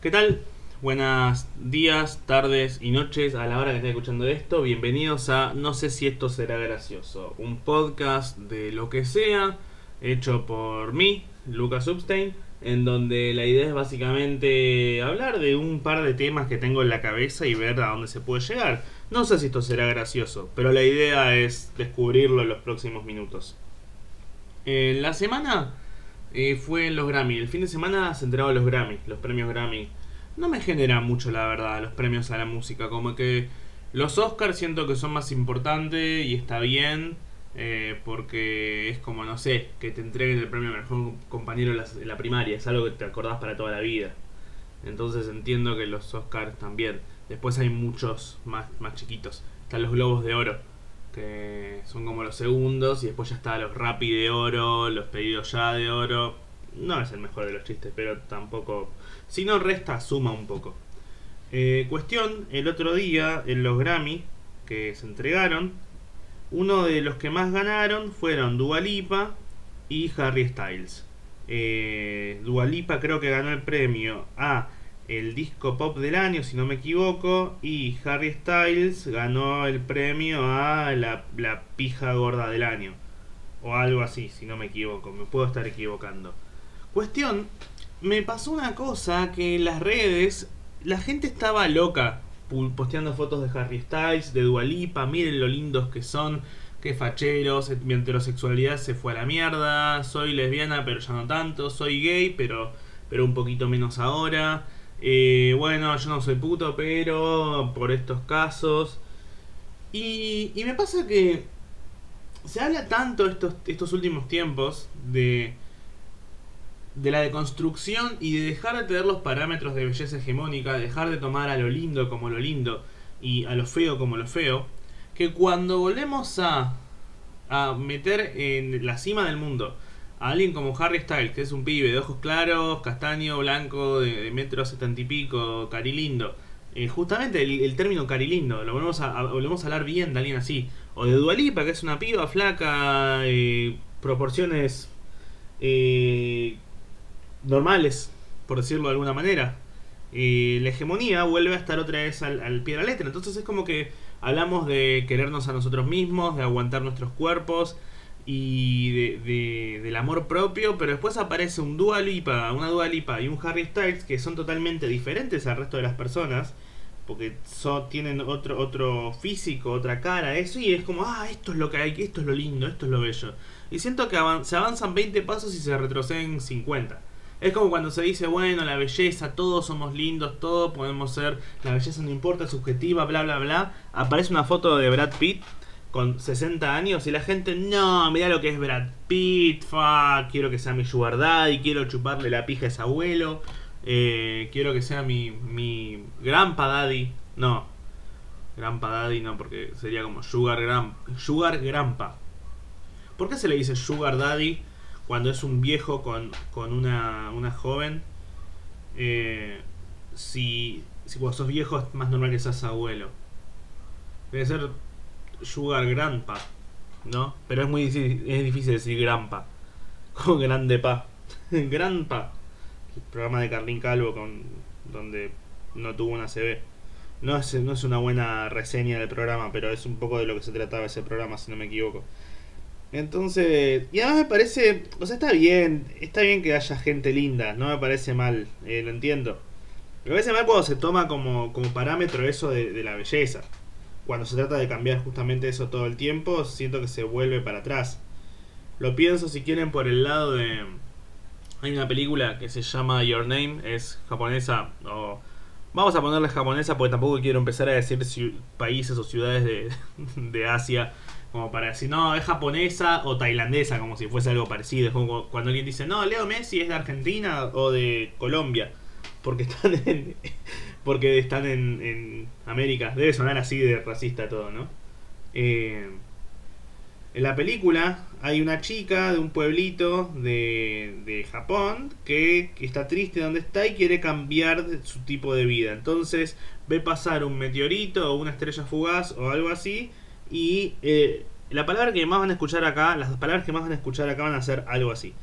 ¿Qué tal? Buenos días, tardes y noches a la hora que estén escuchando esto. Bienvenidos a No sé si esto será gracioso, un podcast de lo que sea, hecho por mí, Lucas Substein, en donde la idea es básicamente hablar de un par de temas que tengo en la cabeza y ver a dónde se puede llegar. No sé si esto será gracioso, pero la idea es descubrirlo en los próximos minutos. En la semana eh, fue en los Grammy. El fin de semana se entregaron los Grammy, los premios Grammy. No me genera mucho, la verdad, los premios a la música. Como que los Oscars siento que son más importantes y está bien. eh, porque es como, no sé, que te entreguen el premio mejor compañero en la, la primaria. Es algo que te acordás para toda la vida. Entonces entiendo que los Oscars también. Después hay muchos más, más chiquitos. Están los Globos de Oro, que son como los segundos. Y después ya está los Rappi de Oro, los Pedidos Ya de Oro. No es el mejor de los chistes, pero tampoco... Si no resta, suma un poco. Eh, cuestión, el otro día en los Grammy que se entregaron, uno de los que más ganaron fueron Dua Lipa y Harry Styles. Eh, Dua Lipa creo que ganó el premio a el disco pop del año, si no me equivoco, y Harry Styles ganó el premio a la, la pija gorda del año. O algo así, si no me equivoco, me puedo estar equivocando. Cuestión, me pasó una cosa que en las redes la gente estaba loca posteando fotos de Harry Styles, de Dua Lipa, miren lo lindos que son, qué facheros, mi heterosexualidad se fue a la mierda, soy lesbiana pero ya no tanto, soy gay pero, pero un poquito menos ahora, eh, bueno, yo no soy puto pero por estos casos. Y, me pasa que se habla tanto estos, estos últimos tiempos de, de la deconstrucción y de dejar de tener los parámetros de belleza hegemónica, dejar de tomar a lo lindo como lo lindo y a lo feo como lo feo, que cuando volvemos a, a meter en la cima del mundo a alguien como Harry Styles, que es un pibe de ojos claros, castaño, blanco, de, de metro setenta y pico, carilindo, eh, justamente el, el término carilindo, lo volvemos a, volvemos a hablar bien de alguien así, o de Dualipa, que es una piba flaca, eh, proporciones eh, normales, por decirlo de alguna manera. Eh, la hegemonía vuelve a estar otra vez al pie de la letra. Entonces es como que hablamos de querernos a nosotros mismos, de aguantar nuestros cuerpos y de, de- del amor propio, pero después aparece un Dua Lipa, una Dua Lipa y un Harry Styles que son totalmente diferentes al resto de las personas. Porque so- tienen otro, otro físico, otra cara, eso, y es como, ah, esto es lo que hay, esto es lo lindo, esto es lo bello. Y siento que se avanzan 20 pasos y se retroceden 50. Es como cuando se dice, bueno, la belleza, todos somos lindos, todos podemos ser, la belleza no importa, subjetiva, bla, bla, bla. Aparece una foto de Brad Pitt con 60 años y la gente, no, mira lo que es Brad Pitt, fa, quiero que sea mi sugar daddy, quiero chuparle la pija a ese abuelo, eh, quiero que sea mi, mi grandpa daddy. No, grandpa daddy no, porque sería como sugar, gran, sugar grandpa. ¿Por qué se le dice sugar daddy cuando es un viejo con, con una, una joven? Eh, si, si cuando sos viejo es más normal que seas abuelo. Debe ser sugar grandpa, ¿no? Pero es muy difícil, es difícil decir grandpa. Como grande pa. grandpa. El programa de Carlín Calvo con, donde no tuvo una CB. No es, no es una buena reseña del programa, pero es un poco de lo que se trataba ese programa, si no me equivoco. Entonces, y además me parece, o sea, está bien, está bien que haya gente linda, no me parece mal, eh, lo entiendo. Me parece mal cuando se toma como, como parámetro eso de la belleza. Cuando se trata de cambiar justamente eso todo el tiempo, siento que se vuelve para atrás. Lo pienso si quieren por el lado de... Hay una película que se llama Your Name, es japonesa, o... Vamos a ponerle japonesa porque tampoco quiero empezar a decir países o ciudades de, de Asia como para decir, no, es japonesa o tailandesa, como si fuese algo parecido. Es como cuando alguien dice, no, Leo Messi es de Argentina o de Colombia, porque están en, porque están en, en América. Debe sonar así de racista todo, ¿no? Eh, en la película hay una chica de un pueblito de, de Japón que, está triste donde está y quiere cambiar su tipo de vida. Entonces ve pasar un meteorito o una estrella fugaz o algo así y eh, la palabra que más van a escuchar acá, las palabras que más van a escuchar acá van a ser algo así.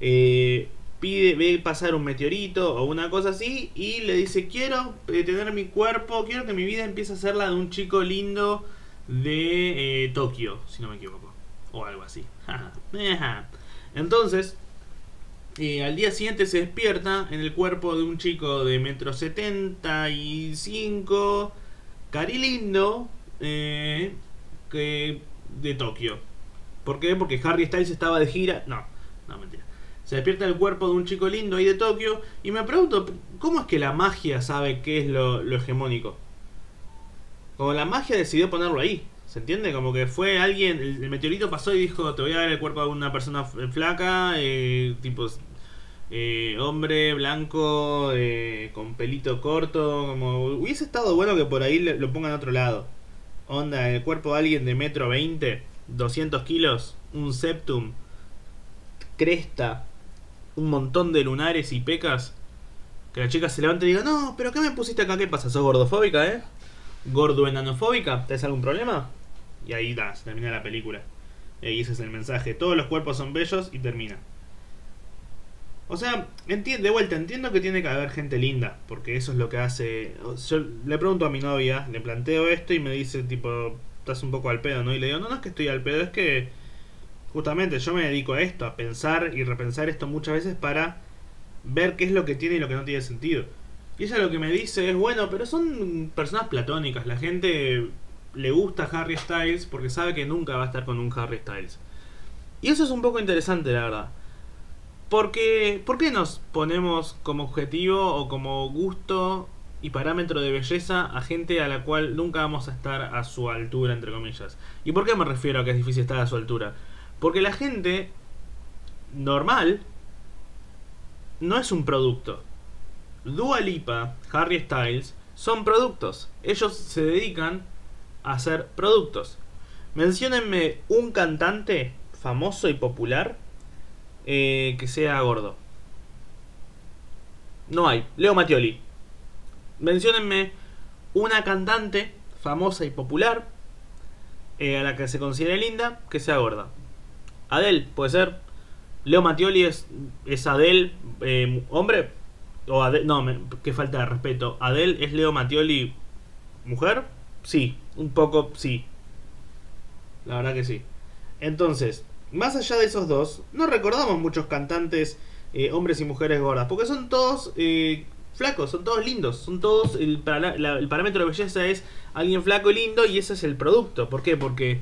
Eh, pide, ve pasar un meteorito o una cosa así y le dice, quiero eh, tener mi cuerpo, quiero que mi vida empiece a ser la de un chico lindo de eh, Tokio, si no me equivoco. O algo así. Entonces, eh, al día siguiente se despierta en el cuerpo de un chico de metro setenta y cinco, cari lindo, que de Tokio. ¿Por qué? Porque Harry Styles estaba de gira. No, no, mentira. Se despierta el cuerpo de un chico lindo ahí de Tokio. Y me pregunto, ¿cómo es que la magia sabe qué es lo, hegemónico? Como la magia decidió ponerlo ahí. ¿Se entiende? Como que fue alguien, el, meteorito pasó y dijo, te voy a dar el cuerpo de una persona flaca, eh, tipo eh, hombre blanco, eh, con pelito corto, como hubiese estado bueno que por ahí lo pongan a otro lado. Onda, el cuerpo de alguien de metro 20, 200 kilos, un septum, cresta, un montón de lunares y pecas. Que la chica se levante y diga, no, pero ¿qué me pusiste acá? ¿Qué pasa? ¿Sos gordofóbica, eh? ¿Gordo enanofóbica? ¿Tenés algún problema? Y ahí da, se termina la película. Y ese es el mensaje. Todos los cuerpos son bellos y termina. O sea, de vuelta, entiendo que tiene que haber gente linda, porque eso es lo que hace... Yo le pregunto a mi novia, le planteo esto y me dice tipo, estás un poco al pedo, ¿no? Y le digo, no, no es que estoy al pedo, es que justamente yo me dedico a esto, a pensar y repensar esto muchas veces para ver qué es lo que tiene y lo que no tiene sentido. Y ella lo que me dice es, bueno, pero son personas platónicas, la gente le gusta Harry Styles porque sabe que nunca va a estar con un Harry Styles. Y eso es un poco interesante, la verdad. Porque, ¿por qué nos ponemos como objetivo o como gusto y parámetro de belleza a gente a la cual nunca vamos a estar a su altura, entre comillas? ¿Y por qué me refiero a que es difícil estar a su altura? Porque la gente normal no es un producto. Dua Lipa, Harry Styles son productos. Ellos se dedican a hacer productos. Menciónenme un cantante famoso y popular eh, que sea gordo. No hay. Leo Mattioli. Menciónenme una cantante famosa y popular eh, a la que se considere linda que sea gorda. Adele, puede ser. Leo Mattioli es, es Adele, eh, hombre. O Adele, no, que falta de respeto. Adele es Leo Mattioli, mujer. Sí, un poco sí. La verdad que sí. Entonces, más allá de esos dos, no recordamos muchos cantantes, eh, hombres y mujeres gordas, porque son todos eh, flacos, son todos lindos, son todos, el, el, parámetro de belleza es alguien flaco y lindo y ese es el producto. ¿Por qué? Porque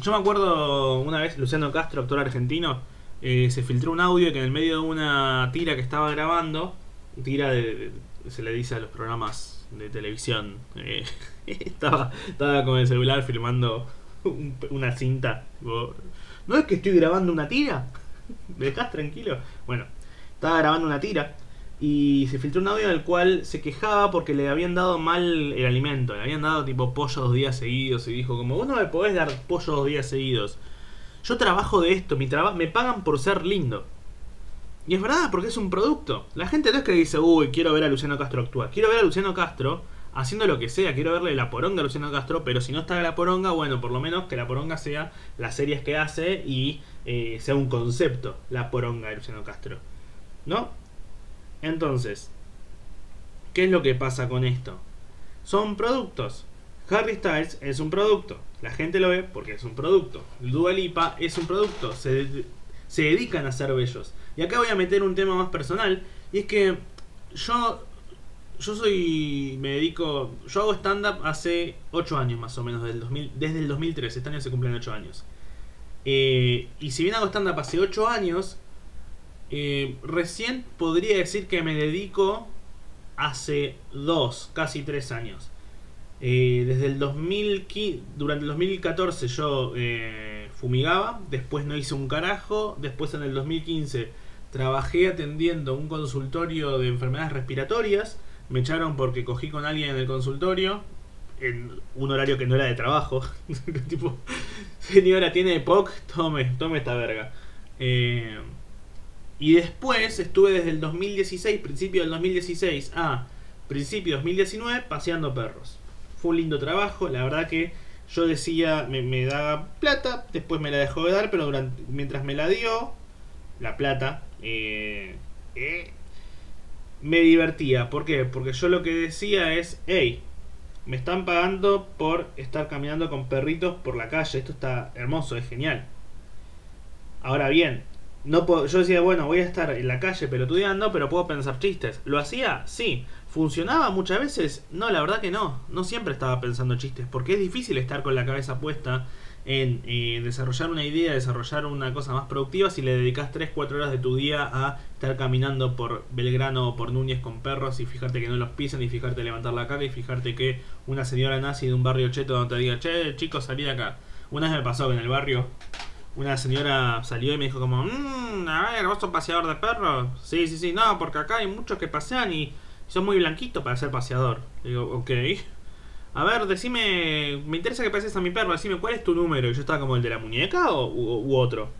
yo me acuerdo una vez, Luciano Castro, actor argentino, eh, se filtró un audio que en el medio de una tira que estaba grabando, tira de, se le dice a los programas de televisión, estaba, estaba con el celular filmando una cinta. ¿No es que estoy grabando una tira? ¿Me dejás tranquilo? Bueno, estaba grabando una tira y se filtró un audio en el cual se quejaba porque le habían dado mal el alimento. Le habían dado tipo pollo dos días seguidos y dijo como, vos no me podés dar pollo dos días seguidos. Yo trabajo de esto, mi me pagan por ser lindo. Y es verdad, porque es un producto. La gente no es que dice, uy, quiero ver a Luciano Castro actuar. Quiero ver a Luciano Castro haciendo lo que sea. Quiero verle la poronga a Luciano Castro, pero si no está la poronga, bueno, por lo menos que la poronga sea las series que hace y eh, sea un concepto, la poronga de Luciano Castro. ¿No? Entonces, ¿qué es lo que pasa con esto? Son productos. Harry Styles es un producto. La gente lo ve porque es un producto. Dua Lipa es un producto. Se, se dedican a ser bellos. Y acá voy a meter un tema más personal. Y es que yo yo soy. Me dedico. Yo hago stand-up hace 8 años más o menos, del 2000, desde el 2013. Este año se cumplen 8 años. Eh, y si bien hago stand-up hace 8 años, eh, recién podría decir que me dedico hace 2, casi 3 años. Eh, desde el 2015, durante el 2014 yo fumigaba, después no hice un carajo, después en el 2015 trabajé atendiendo un consultorio de enfermedades respiratorias me echaron porque cogí con alguien en el consultorio en un horario que no era de trabajo. tipo, señora, tiene POC, tome, tome esta verga. Eh, y después estuve desde el 2016, principio del 2016 a principio del 2019 paseando perros. Fue un lindo trabajo, la verdad que yo decía, me, daba plata, después me la dejó de dar, pero durante, mientras me la dio, la plata, eh, eh, me divertía. ¿Por qué? Porque yo lo que decía es, hey, me están pagando por estar caminando con perritos por la calle. Esto está hermoso, es genial. Ahora bien, no puedo, yo decía, bueno, voy a estar en la calle pelotudeando, pero puedo pensar chistes. ¿Lo hacía? Sí. ¿Funcionaba muchas veces? No, la verdad que no. No siempre estaba pensando chistes, porque es difícil estar con la cabeza puesta en eh, desarrollar una idea, desarrollar una cosa más productiva si le dedicas 3-4 horas de tu día a estar caminando por Belgrano o por Núñez con perros y fijarte que no los pisan y fijarte levantar la cara y fijarte que una señora nazi de un barrio cheto donde te diga, che, chicos, salí de acá. Una vez me pasó que en el barrio una señora salió y me dijo como, mmm, a ver, vos sos paseador de perros. Sí, sí, sí, no, porque acá hay muchos que pasean y son muy blanquitos para ser paseador. digo, ok. A ver, decime, me interesa que pases a mi perro, decime cuál es tu número. Y yo estaba como el de la muñeca o, u, otro.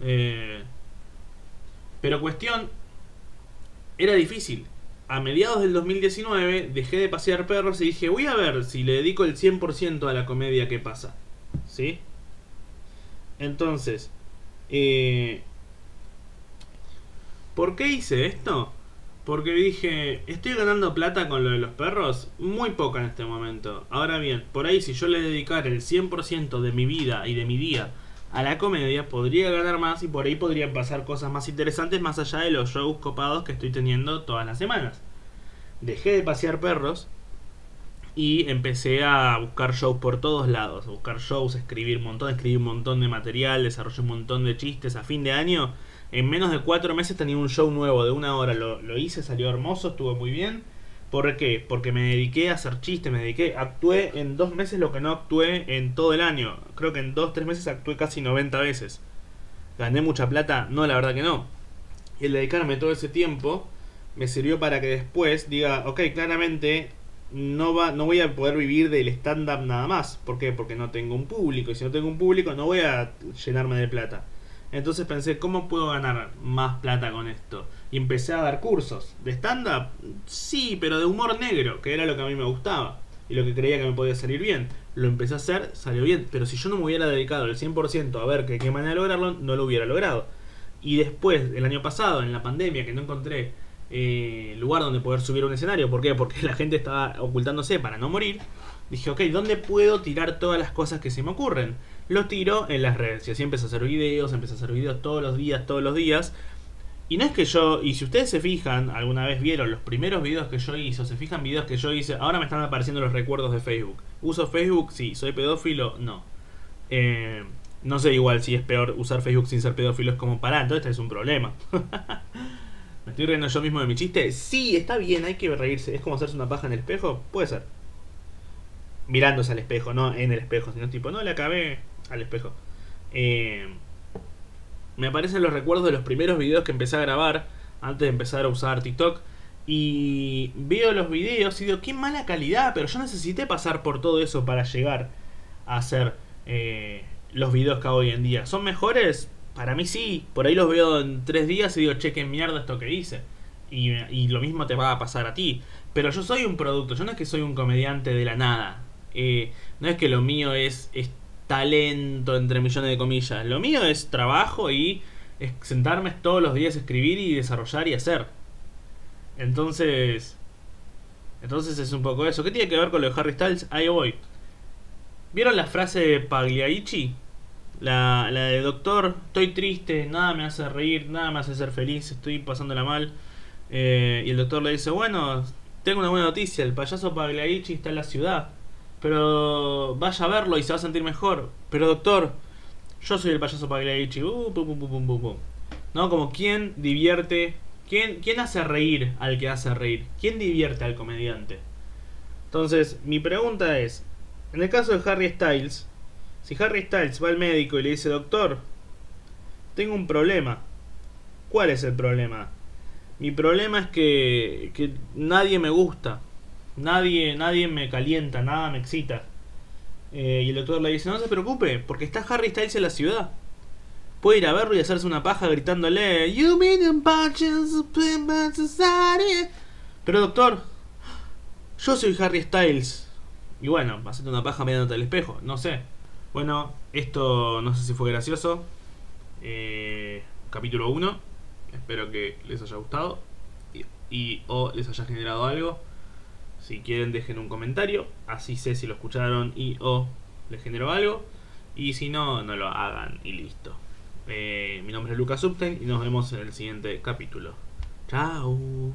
Eh, pero cuestión, era difícil. A mediados del 2019 dejé de pasear perros y dije, voy a ver si le dedico el 100% a la comedia que pasa. ¿Sí? Entonces, eh, ¿por qué hice esto? Porque dije, estoy ganando plata con lo de los perros, muy poca en este momento. Ahora bien, por ahí si yo le dedicara el 100% de mi vida y de mi día a la comedia, podría ganar más y por ahí podrían pasar cosas más interesantes más allá de los shows copados que estoy teniendo todas las semanas. Dejé de pasear perros y empecé a buscar shows por todos lados, a buscar shows, escribir un montón, escribir un montón de material, desarrollé un montón de chistes. A fin de año en menos de cuatro meses tenía un show nuevo de una hora. Lo, hice, salió hermoso, estuvo muy bien. ¿Por qué? Porque me dediqué a hacer chistes, me dediqué, actué en dos meses lo que no actué en todo el año. Creo que en dos, tres meses actué casi 90 veces. ¿Gané mucha plata? No, la verdad que no. Y el dedicarme todo ese tiempo me sirvió para que después diga, ok, claramente no, va, no voy a poder vivir del stand-up nada más. ¿Por qué? Porque no tengo un público. Y si no tengo un público no voy a llenarme de plata. Entonces pensé, ¿cómo puedo ganar más plata con esto? Y empecé a dar cursos. ¿De stand-up? Sí, pero de humor negro, que era lo que a mí me gustaba. Y lo que creía que me podía salir bien. Lo empecé a hacer, salió bien. Pero si yo no me hubiera dedicado el 100% a ver que qué manera de lograrlo, no lo hubiera logrado. Y después, el año pasado, en la pandemia, que no encontré eh, lugar donde poder subir un escenario. ¿Por qué? Porque la gente estaba ocultándose para no morir. Dije, ok, ¿dónde puedo tirar todas las cosas que se me ocurren? Lo tiro en las redes. Y así empecé a hacer videos, empecé a hacer videos todos los días, todos los días. Y no es que yo, y si ustedes se fijan, alguna vez vieron los primeros videos que yo hice, o se fijan videos que yo hice, ahora me están apareciendo los recuerdos de Facebook. ¿Uso Facebook? Sí. ¿Soy pedófilo? No. Eh, no sé igual si es peor usar Facebook sin ser pedófilo, es como para, entonces este es un problema. ¿Me estoy riendo yo mismo de mi chiste? Sí, está bien, hay que reírse. ¿Es como hacerse una paja en el espejo? Puede ser mirándose al espejo, no en el espejo, sino tipo, no, le acabé al espejo. Eh, me aparecen los recuerdos de los primeros videos que empecé a grabar antes de empezar a usar TikTok. Y veo los videos y digo, qué mala calidad, pero yo necesité pasar por todo eso para llegar a hacer eh, los videos que hago hoy en día. ¿Son mejores? Para mí sí. Por ahí los veo en tres días y digo, che, qué mierda esto que hice. Y, lo mismo te va a pasar a ti. Pero yo soy un producto, yo no es que soy un comediante de la nada. Eh, no es que lo mío es, es talento, entre millones de comillas. Lo mío es trabajo y es sentarme todos los días a escribir y desarrollar y hacer. Entonces. Entonces es un poco eso. ¿Qué tiene que ver con lo de Harry Styles? Ahí voy. ¿Vieron la frase de Pagliaici? La, la de doctor, estoy triste, nada me hace reír, nada me hace ser feliz, estoy pasándola mal. Eh, y el doctor le dice, bueno, tengo una buena noticia, el payaso Pagliaici está en la ciudad. Pero vaya a verlo y se va a sentir mejor. Pero doctor, yo soy el payaso Pagliaici. Uh, ¿No? Como quién divierte, quién, quién hace reír al que hace reír. ¿Quién divierte al comediante? Entonces, mi pregunta es, en el caso de Harry Styles, si Harry Styles va al médico y le dice, doctor, tengo un problema. ¿Cuál es el problema? Mi problema es que, que nadie me gusta. Nadie, nadie me calienta, nada me excita. Eh, y el doctor le dice, no se preocupe, porque está Harry Styles en la ciudad. Puede ir a verlo y hacerse una paja gritándole, You Pero doctor, yo soy Harry Styles. Y bueno, haciendo una paja mirándote al espejo, no sé. Bueno, esto no sé si fue gracioso. Eh, capítulo 1. Espero que les haya gustado y, o les haya generado algo. Si quieren dejen un comentario, así sé si lo escucharon y o les generó algo. Y si no, no lo hagan y listo. Eh, mi nombre es Lucas Subtain y nos vemos en el siguiente capítulo. Chao.